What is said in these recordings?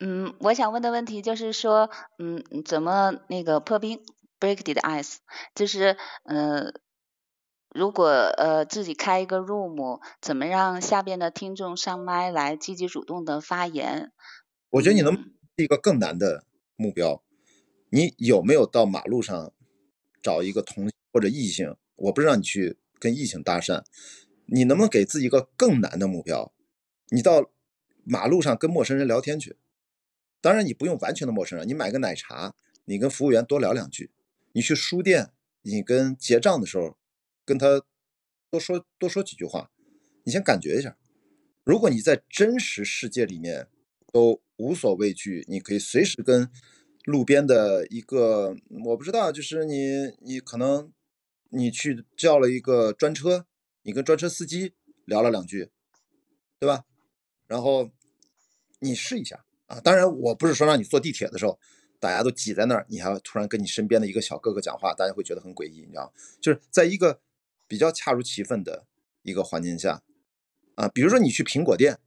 嗯，我想问的问题就是说，嗯，怎么那个破冰 break the ice，就是呃，如果呃自己开一个 room，怎么让下边的听众上麦来积极主动的发言？我觉得你能一个更难的目标，你有没有到马路上找一个同或者异性？我不是让你去跟异性搭讪，你能不能给自己一个更难的目标？你到马路上跟陌生人聊天去。当然，你不用完全的陌生人，你买个奶茶，你跟服务员多聊两句；你去书店，你跟结账的时候跟他多说多说几句话，你先感觉一下。如果你在真实世界里面都无所畏惧，你可以随时跟路边的一个我不知道，就是你你可能你去叫了一个专车，你跟专车司机聊了两句，对吧？然后你试一下。啊，当然，我不是说让你坐地铁的时候，大家都挤在那儿，你还突然跟你身边的一个小哥哥讲话，大家会觉得很诡异，你知道就是在一个比较恰如其分的一个环境下，啊，比如说你去苹果店，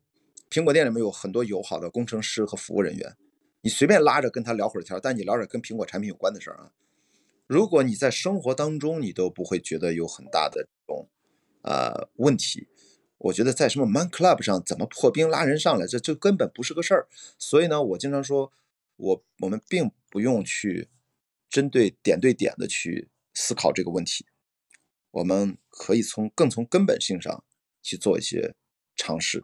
苹果店里面有很多友好的工程师和服务人员，你随便拉着跟他聊会儿天，但你聊点跟苹果产品有关的事儿啊。如果你在生活当中你都不会觉得有很大的这种呃问题。我觉得在什么 Man Club 上怎么破冰拉人上来，这这根本不是个事儿。所以呢，我经常说，我我们并不用去针对点对点的去思考这个问题，我们可以从更从根本性上去做一些尝试。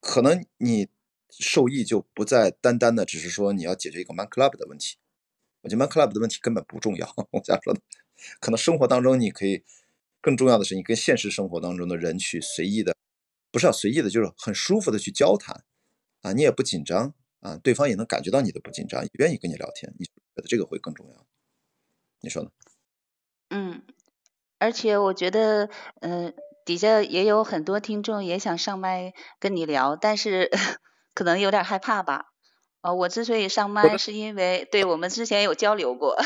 可能你受益就不再单单的只是说你要解决一个 Man Club 的问题，我觉得 Man Club 的问题根本不重要。我想说的，可能生活当中你可以。更重要的是，你跟现实生活当中的人去随意的，不是要随意的，就是很舒服的去交谈，啊，你也不紧张啊，对方也能感觉到你的不紧张，也愿意跟你聊天，你觉得这个会更重要？你说呢？嗯，而且我觉得，嗯，底下也有很多听众也想上麦跟你聊，但是 可能有点害怕吧。哦，我之所以上麦，是因为对我们之前有交流过。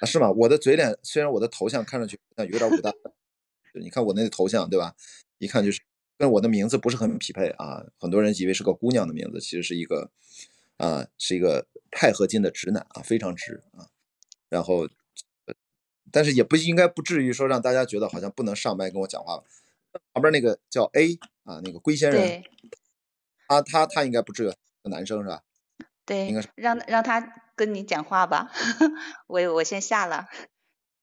啊，是吗？我的嘴脸虽然我的头像看上去有点武大，你看我那个头像对吧？一看就是跟我的名字不是很匹配啊。很多人以为是个姑娘的名字，其实是一个啊，是一个钛合金的直男啊，非常直啊。然后，但是也不应该不至于说让大家觉得好像不能上麦跟我讲话了。旁边那个叫 A 啊，那个龟仙人，他他他应该不至于男生是吧？对，应该是让让他。跟你讲话吧，我我先下了，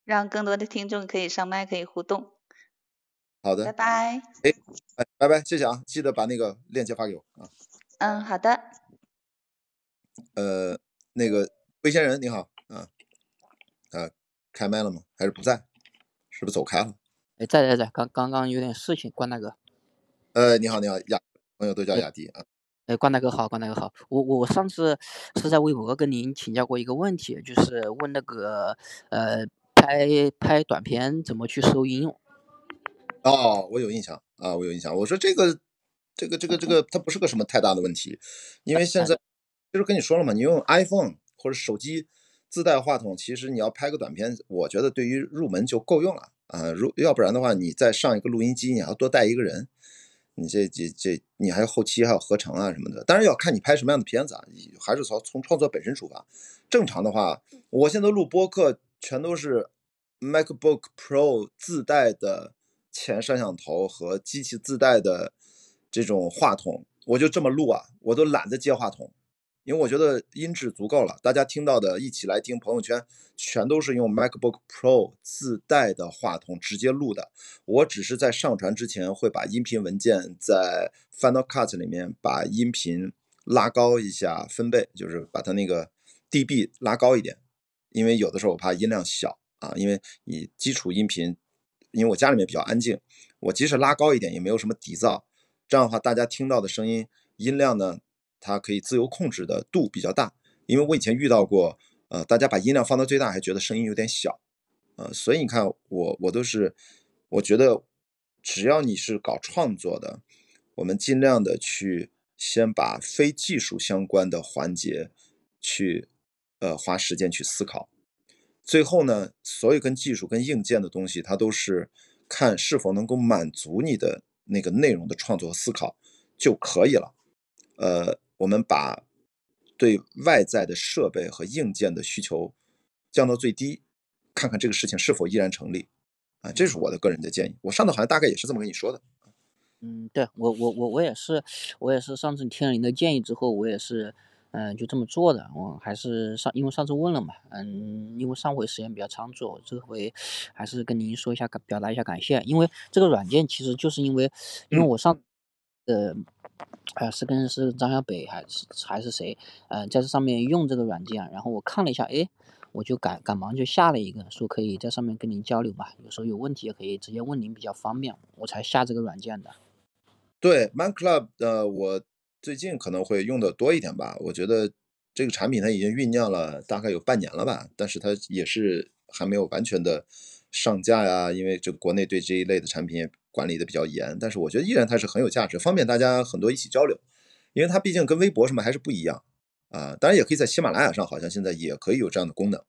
让更多的听众可以上麦，可以互动。好的，拜拜。哎哎，拜拜，谢谢啊，记得把那个链接发给我啊。嗯，好的。呃，那个魏先人你好啊啊，开麦了吗？还是不在？是不是走开了？哎，在在在，刚刚刚有点事情，关大哥。呃，你好你好，雅朋友都叫雅迪啊。哎，关大哥好，关大哥好。我我上次是在微博跟您请教过一个问题，就是问那个呃拍拍短片怎么去收应用。哦，我有印象啊，我有印象。我说这个这个这个这个它不是个什么太大的问题，因为现在 就是跟你说了嘛，你用 iPhone 或者手机自带话筒，其实你要拍个短片，我觉得对于入门就够用了啊。如要不然的话，你再上一个录音机，你还要多带一个人。你这这这，你还有后期，还有合成啊什么的，当然要看你拍什么样的片子啊，还是从从创作本身出发。正常的话，我现在录播客全都是 MacBook Pro 自带的前摄像头和机器自带的这种话筒，我就这么录啊，我都懒得接话筒。因为我觉得音质足够了，大家听到的一起来听朋友圈，全都是用 MacBook Pro 自带的话筒直接录的。我只是在上传之前会把音频文件在 Final Cut 里面把音频拉高一下分贝，就是把它那个 dB 拉高一点，因为有的时候我怕音量小啊，因为你基础音频，因为我家里面比较安静，我即使拉高一点也没有什么底噪，这样的话大家听到的声音音量呢。它可以自由控制的度比较大，因为我以前遇到过，呃，大家把音量放到最大还觉得声音有点小，呃，所以你看我我都是，我觉得只要你是搞创作的，我们尽量的去先把非技术相关的环节去，呃，花时间去思考，最后呢，所有跟技术跟硬件的东西，它都是看是否能够满足你的那个内容的创作和思考就可以了，呃。我们把对外在的设备和硬件的需求降到最低，看看这个事情是否依然成立啊，这是我的个人的建议。我上次好像大概也是这么跟你说的。嗯，对我我我我也是，我也是上次听了您的建议之后，我也是。嗯，就这么做的。我还是上，因为上次问了嘛，嗯，因为上回时间比较仓促，这回还是跟您说一下，表达一下感谢。因为这个软件其实就是因为，因为我上，呃，呃，是跟是张小北还是还是谁，呃，在这上面用这个软件，然后我看了一下，哎，我就赶赶忙就下了一个，说可以在上面跟您交流嘛，有时候有问题也可以直接问您，比较方便，我才下这个软件的。对，Man Club，呃，我。最近可能会用的多一点吧，我觉得这个产品它已经酝酿了大概有半年了吧，但是它也是还没有完全的上架呀，因为这国内对这一类的产品管理的比较严，但是我觉得依然它是很有价值，方便大家很多一起交流，因为它毕竟跟微博什么还是不一样啊，当然也可以在喜马拉雅上，好像现在也可以有这样的功能，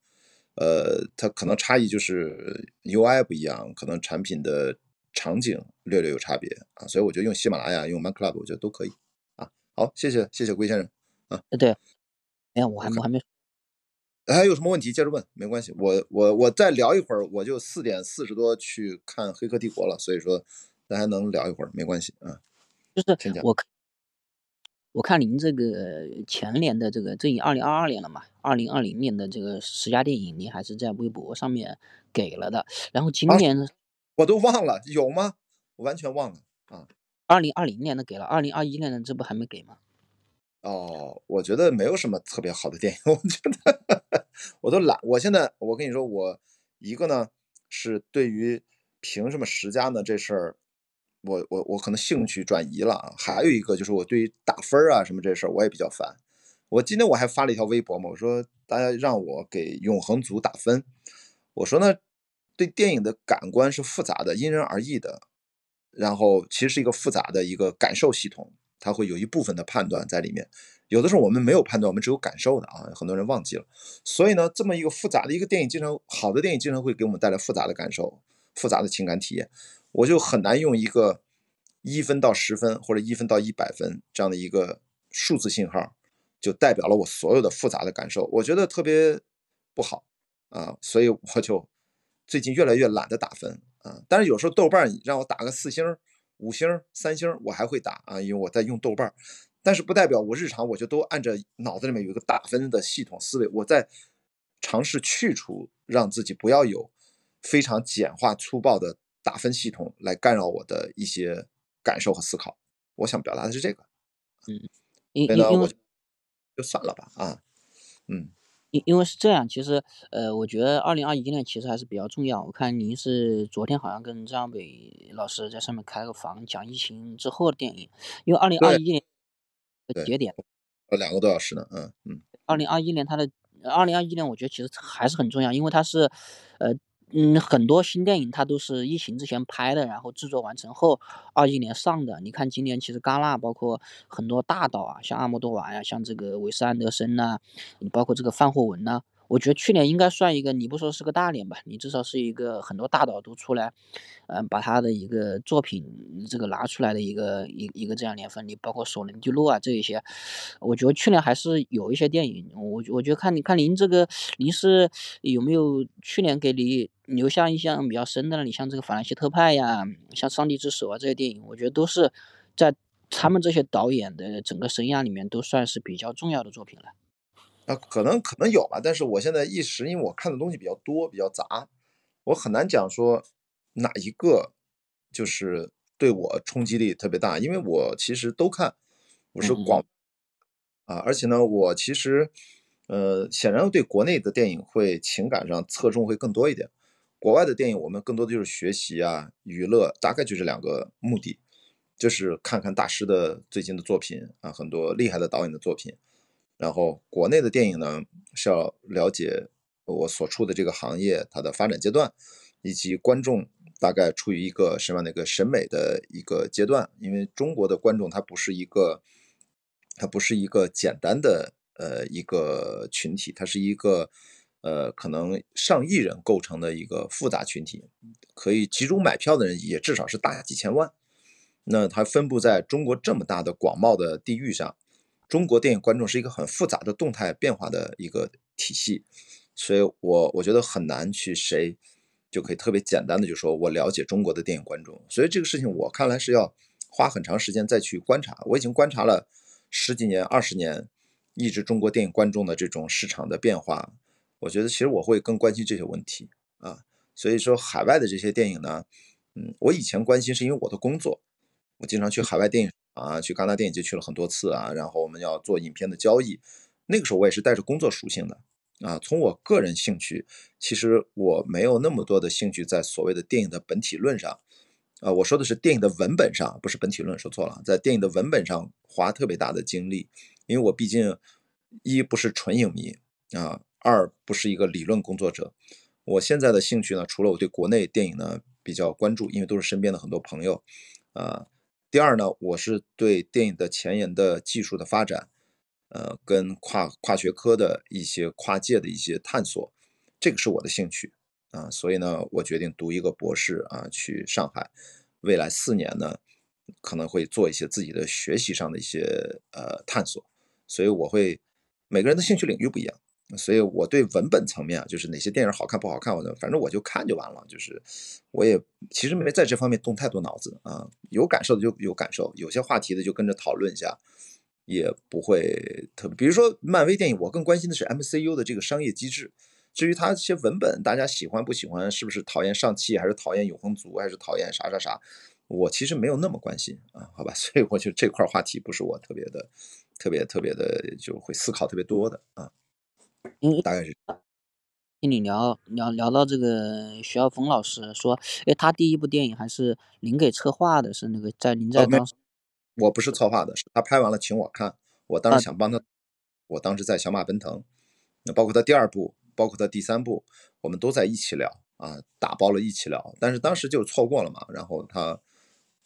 呃，它可能差异就是 UI 不一样，可能产品的场景略略有差别啊，所以我觉得用喜马拉雅用 Man Club 我觉得都可以啊。好，谢谢谢谢龟先生啊。对，哎呀，我还我还没，还有什么问题接着问，没关系。我我我再聊一会儿，我就四点四十多去看《黑客帝国》了，所以说咱还能聊一会儿，没关系啊。就是我，我看您这个前年的这个，这已二零二二年了嘛，二零二零年的这个十佳电影，您还是在微博上面给了的。然后今年我都忘了有吗？我完全忘了啊。二零二零年的给了，二零二一年的这不还没给吗？哦，我觉得没有什么特别好的电影，我觉得我都懒。我现在我跟你说，我一个呢是对于凭什么十佳呢这事儿，我我我可能兴趣转移了。还有一个就是我对于打分啊什么这事儿我也比较烦。我今天我还发了一条微博嘛，我说大家让我给永恒族打分，我说呢对电影的感官是复杂的，因人而异的。然后其实是一个复杂的一个感受系统，它会有一部分的判断在里面。有的时候我们没有判断，我们只有感受的啊，很多人忘记了。所以呢，这么一个复杂的一个电影，经常好的电影经常会给我们带来复杂的感受、复杂的情感体验。我就很难用一个一分到十分或者一分到一百分这样的一个数字信号，就代表了我所有的复杂的感受。我觉得特别不好啊，所以我就最近越来越懒得打分。啊，但是有时候豆瓣让我打个四星、五星、三星，我还会打啊，因为我在用豆瓣。但是不代表我日常我就都按着脑子里面有一个打分的系统思维，我在尝试去除，让自己不要有非常简化粗暴的打分系统来干扰我的一些感受和思考。我想表达的是这个，嗯，所以呢，我就算了吧，啊，嗯。因因为是这样，其实，呃，我觉得二零二一年其实还是比较重要。我看您是昨天好像跟张北老师在上面开了个房，讲疫情之后的电影。因为二零二一年的节点，呃，两个多小时呢，嗯嗯。二零二一年它的二零二一年，我觉得其实还是很重要，因为它是，呃。嗯，很多新电影它都是疫情之前拍的，然后制作完成后二一年上的。你看今年其实戛纳包括很多大导啊，像阿莫多瓦呀，像这个韦斯安德森呐，包括这个范霍文呐。我觉得去年应该算一个，你不说是个大年吧，你至少是一个很多大导都出来，嗯，把他的一个作品这个拿出来的一个一一个这样年份，你包括索伦蒂诺啊这一些，我觉得去年还是有一些电影，我我觉得看你看您这个您是有没有去年给你留下印象比较深的呢？你像这个法兰西特派呀，像上帝之手啊这些电影，我觉得都是在他们这些导演的整个生涯里面都算是比较重要的作品了。啊，可能可能有吧，但是我现在一时因为我看的东西比较多，比较杂，我很难讲说哪一个就是对我冲击力特别大，因为我其实都看，我是广啊，而且呢，我其实呃，显然对国内的电影会情感上侧重会更多一点，国外的电影我们更多的就是学习啊、娱乐，大概就这两个目的，就是看看大师的最近的作品啊，很多厉害的导演的作品。然后国内的电影呢，是要了解我所处的这个行业它的发展阶段，以及观众大概处于一个什么样的一个审美的一个阶段。因为中国的观众他不是一个，他不是一个简单的呃一个群体，他是一个呃可能上亿人构成的一个复杂群体，可以集中买票的人也至少是大几千万。那它分布在中国这么大的广袤的地域上。中国电影观众是一个很复杂的动态变化的一个体系，所以我我觉得很难去谁就可以特别简单的就说我了解中国的电影观众，所以这个事情我看来是要花很长时间再去观察。我已经观察了十几年、二十年，一直中国电影观众的这种市场的变化，我觉得其实我会更关心这些问题啊。所以说海外的这些电影呢，嗯，我以前关心是因为我的工作，我经常去海外电影啊，去戛纳电影节去了很多次啊，然后我们要做影片的交易，那个时候我也是带着工作属性的啊。从我个人兴趣，其实我没有那么多的兴趣在所谓的电影的本体论上，啊，我说的是电影的文本上，不是本体论，说错了，在电影的文本上花特别大的精力，因为我毕竟一不是纯影迷啊，二不是一个理论工作者。我现在的兴趣呢，除了我对国内电影呢比较关注，因为都是身边的很多朋友，啊，第二呢，我是对电影的前沿的技术的发展，呃，跟跨跨学科的一些跨界的一些探索，这个是我的兴趣。啊，所以呢，我决定读一个博士啊，去上海，未来四年呢，可能会做一些自己的学习上的一些呃探索，所以我会每个人的兴趣领域不一样。所以我对文本层面啊，就是哪些电影好看不好看，我反正我就看就完了。就是我也其实没在这方面动太多脑子啊，有感受的就有感受，有些话题的就跟着讨论一下，也不会特别。比如说漫威电影，我更关心的是 MCU 的这个商业机制。至于它这些文本，大家喜欢不喜欢，是不是讨厌上汽，还是讨厌永恒族，还是讨厌啥啥啥，我其实没有那么关心啊，好吧。所以我觉得这块话题不是我特别的、特别特别的就会思考特别多的啊。因为大概是听你聊聊聊到这个徐晓峰老师说，哎，他第一部电影还是您给策划的，是那个在您在当时，我不是策划的，是他拍完了请我看，我当时想帮他，我当时在小马奔腾，那包括他第二部，包括他第三部，我们都在一起聊啊，打包了一起聊，但是当时就错过了嘛，然后他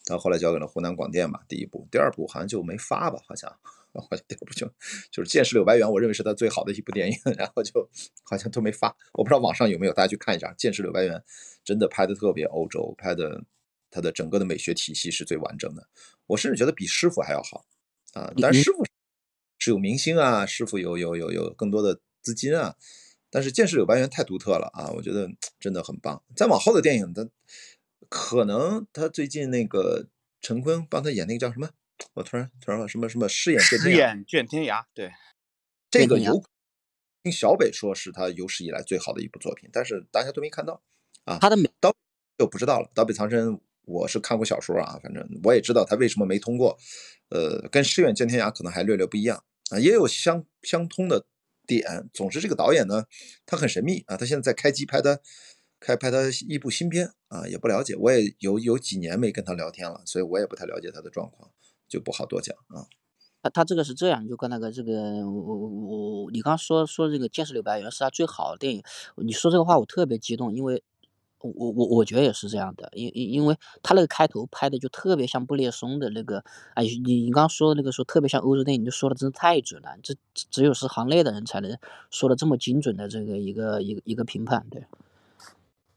他后来交给了湖南广电嘛，第一部，第二部好像就没发吧，好像。好像第二部就就是《剑士柳白猿》，我认为是他最好的一部电影，然后就好像都没发，我不知道网上有没有，大家去看一下《剑士柳白猿》，真的拍的特别欧洲，拍的它的整个的美学体系是最完整的，我甚至觉得比师傅还要好啊！但师傅是有明星啊，师傅有有有有更多的资金啊，但是《剑士柳白猿》太独特了啊，我觉得真的很棒。再往后的电影，他可能他最近那个陈坤帮他演那个叫什么？我突然突然什么什么饰演饰演卷天涯，对，这个有听小北说是他有史以来最好的一部作品，但是大家都没看到啊。他的刀就不知道了。刀背藏身，我是看过小说啊，反正我也知道他为什么没通过。呃，跟饰演卷天涯可能还略略不一样啊，也有相相通的点。总之，这个导演呢，他很神秘啊。他现在在开机拍的开拍他一部新片啊，也不了解。我也有有几年没跟他聊天了，所以我也不太了解他的状况。就不好多讲啊。他他这个是这样，就跟那个这个我我我你刚说说这个《剑士柳白猿》是他最好的电影，你说这个话我特别激动，因为我我我我觉得也是这样的，因因因为他那个开头拍的就特别像布列松的那个，哎，你你刚刚说的那个说特别像欧洲电影，就说的真的太准了，这只有是行内的人才能说的这么精准的这个一个一个一个评判，对。